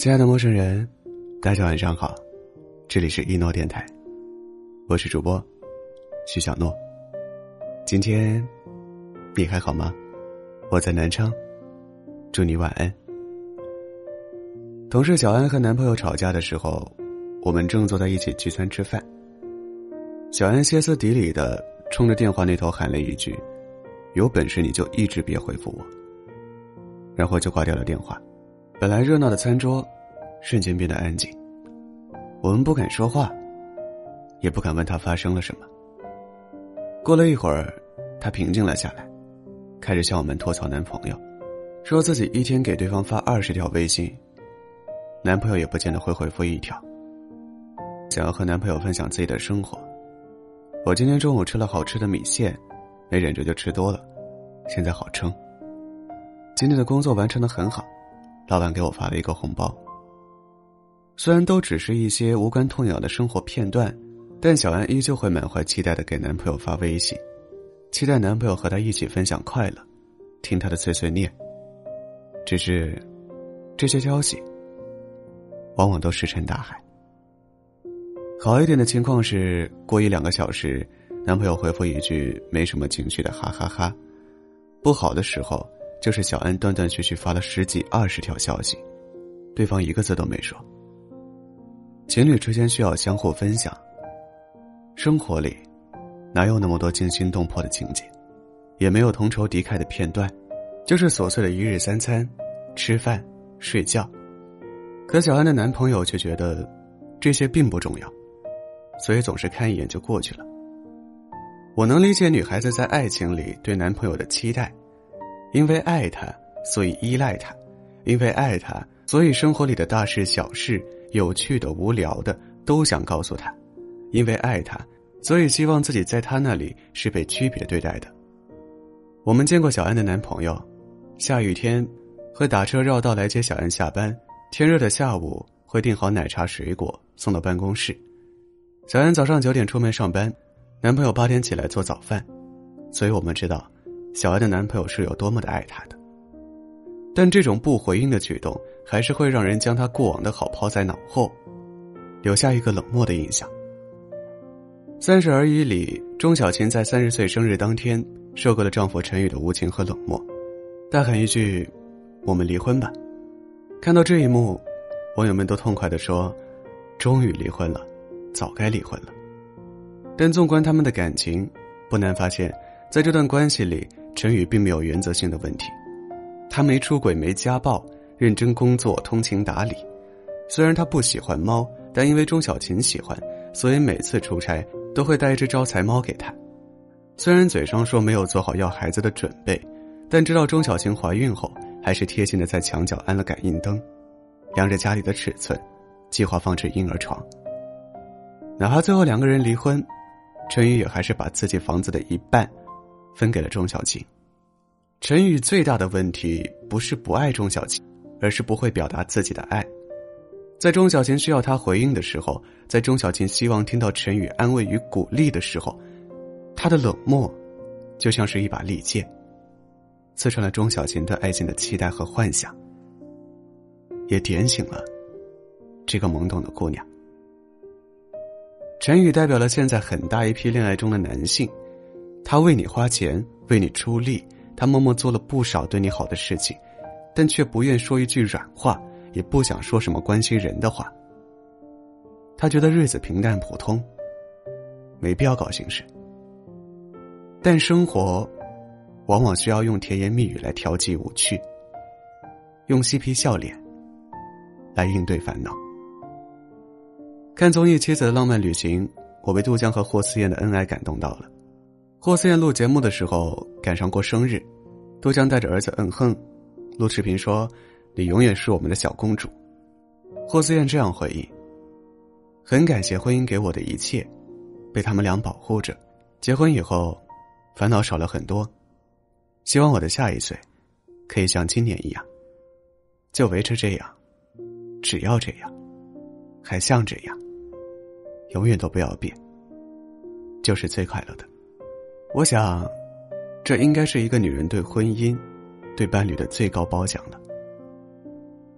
亲爱的陌生人，大家晚上好，这里是一诺电台，我是主播徐小诺。今天你还好吗？我在南昌，祝你晚安。同事小安和男朋友吵架的时候，我们正坐在一起聚餐吃饭。小安歇斯底里的冲着电话那头喊了一句：“有本事你就一直别回复我。”然后就挂掉了电话。本来热闹的餐桌，瞬间变得安静。我们不敢说话，也不敢问他发生了什么。过了一会儿，他平静了下来，开始向我们吐槽男朋友，说自己一天给对方发二十条微信，男朋友也不见得会回复一条。想要和男朋友分享自己的生活，我今天中午吃了好吃的米线，没忍住就吃多了，现在好撑。今天的工作完成的很好。老板给我发了一个红包。虽然都只是一些无关痛痒的生活片段，但小安依旧会满怀期待的给男朋友发微信，期待男朋友和她一起分享快乐，听她的碎碎念。只是，这些消息，往往都石沉大海。好一点的情况是，过一两个小时，男朋友回复一句没什么情绪的哈哈哈；不好的时候。就是小安断断续续发了十几二十条消息，对方一个字都没说。情侣之间需要相互分享。生活里，哪有那么多惊心动魄的情节，也没有同仇敌忾的片段，就是琐碎的一日三餐，吃饭、睡觉。可小安的男朋友却觉得，这些并不重要，所以总是看一眼就过去了。我能理解女孩子在爱情里对男朋友的期待。因为爱他，所以依赖他；因为爱他，所以生活里的大事小事、有趣的、无聊的，都想告诉他；因为爱他，所以希望自己在他那里是被区别对待的。我们见过小安的男朋友，下雨天会打车绕道来接小安下班；天热的下午会订好奶茶、水果送到办公室。小安早上九点出门上班，男朋友八点起来做早饭，所以我们知道。小安的男朋友是有多么的爱她的，但这种不回应的举动，还是会让人将她过往的好抛在脑后，留下一个冷漠的印象。《三十而已》里，钟小琴在三十岁生日当天，受够了丈夫陈宇的无情和冷漠，大喊一句：“我们离婚吧！”看到这一幕，网友们都痛快的说：“终于离婚了，早该离婚了。”但纵观他们的感情，不难发现，在这段关系里。陈宇并没有原则性的问题，他没出轨，没家暴，认真工作，通情达理。虽然他不喜欢猫，但因为钟小琴喜欢，所以每次出差都会带一只招财猫给他。虽然嘴上说没有做好要孩子的准备，但知道钟小琴怀孕后，还是贴心的在墙角安了感应灯，量着家里的尺寸，计划放置婴儿床。哪怕最后两个人离婚，陈宇也还是把自己房子的一半。分给了钟小琴。陈宇最大的问题不是不爱钟小琴，而是不会表达自己的爱。在钟小琴需要他回应的时候，在钟小琴希望听到陈宇安慰与鼓励的时候，他的冷漠，就像是一把利剑，刺穿了钟小琴对爱情的期待和幻想，也点醒了这个懵懂的姑娘。陈宇代表了现在很大一批恋爱中的男性。他为你花钱，为你出力，他默默做了不少对你好的事情，但却不愿说一句软话，也不想说什么关心人的话。他觉得日子平淡普通，没必要搞形式。但生活，往往需要用甜言蜜语来调剂无趣，用嬉皮笑脸来应对烦恼。看综艺《妻子的浪漫旅行》，我被杜江和霍思燕的恩爱感动到了。霍思燕录节目的时候赶上过生日，杜江带着儿子嗯哼，录视频说：“你永远是我们的小公主。”霍思燕这样回应：“很感谢婚姻给我的一切，被他们俩保护着。结婚以后，烦恼少了很多。希望我的下一岁，可以像今年一样，就维持这样，只要这样，还像这样，永远都不要变，就是最快乐的。”我想，这应该是一个女人对婚姻、对伴侣的最高褒奖了。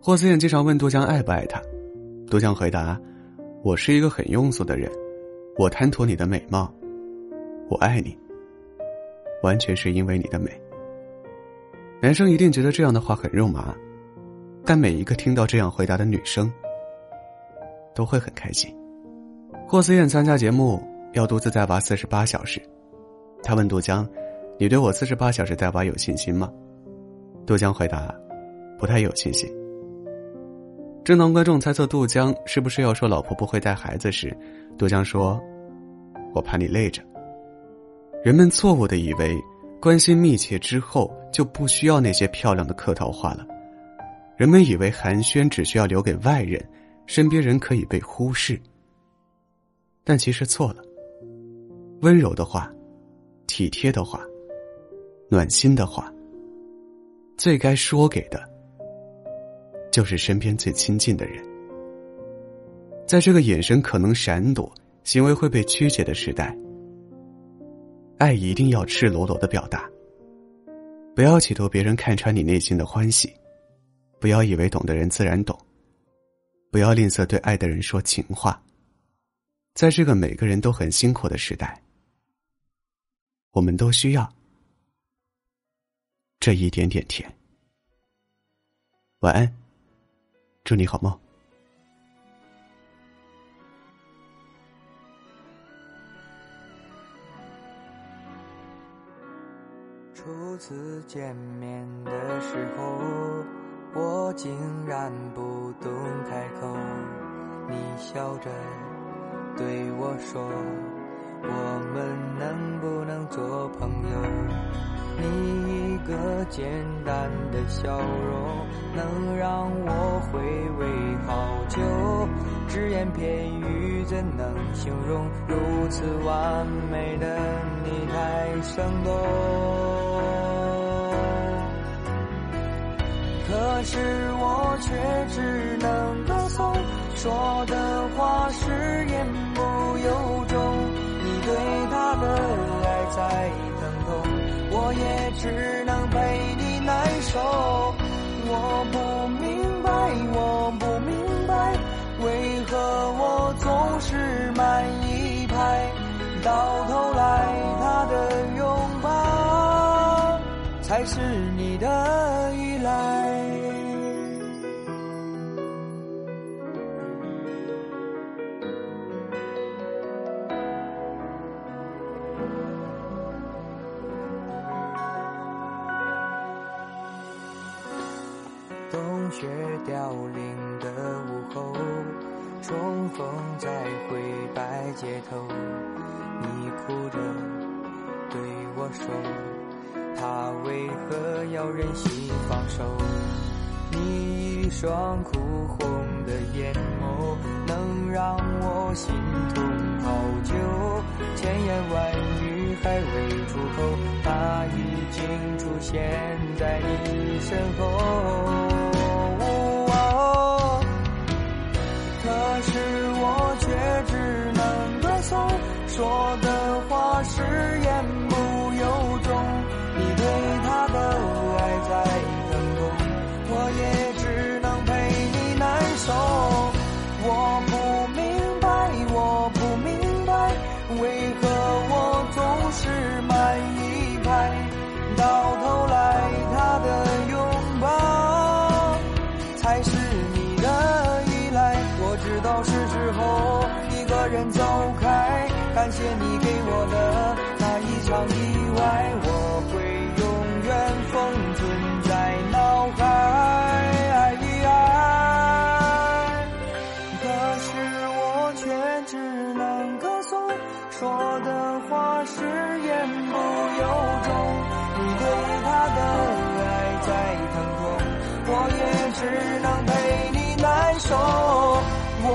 霍思燕经常问杜江爱不爱他，杜江回答：“我是一个很庸俗的人，我贪图你的美貌，我爱你，完全是因为你的美。”男生一定觉得这样的话很肉麻，但每一个听到这样回答的女生都会很开心。霍思燕参加节目要独自在娃四十八小时，他问杜江：“你对我四十八小时带娃有信心吗？”杜江回答：“不太有信心。”正当观众猜测杜江是不是要说老婆不会带孩子时，杜江说：“我怕你累着。”人们错误的以为关系密切之后就不需要那些漂亮的客套话了，人们以为寒暄只需要留给外人，身边人可以被忽视。但其实错了。温柔的话，体贴的话，暖心的话，最该说给的。就是身边最亲近的人，在这个眼神可能闪躲、行为会被曲解的时代，爱一定要赤裸裸的表达。不要企图别人看穿你内心的欢喜，不要以为懂的人自然懂，不要吝啬对爱的人说情话。在这个每个人都很辛苦的时代，我们都需要这一点点甜。晚安。祝你好梦。初次见面的时候，我竟然不懂开口。你笑着对我说：“我们能不能做朋友？”你一个简单的笑容，能让我回味好久。只言片语怎能形容如此完美的你太生动？可是我却只能歌颂，说的话是言不由衷。你对他的爱在。我也只能陪你难受。我不明白，我不明白，为何我总是慢一拍，到头来他的拥抱才是你的依赖。雪凋零的午后，重逢在灰白街头，你哭着对我说，他为何要忍心放手？你一双哭红的眼眸，能让我心痛好久，千言万语还未出口，他已经出现在你身后。是我却只能歌颂说的谢你给我的那一场意外，我会永远封存在脑海。可是我却只能歌颂，说的话是言不由衷。你对他的爱在疼痛，我也只能陪你难受。我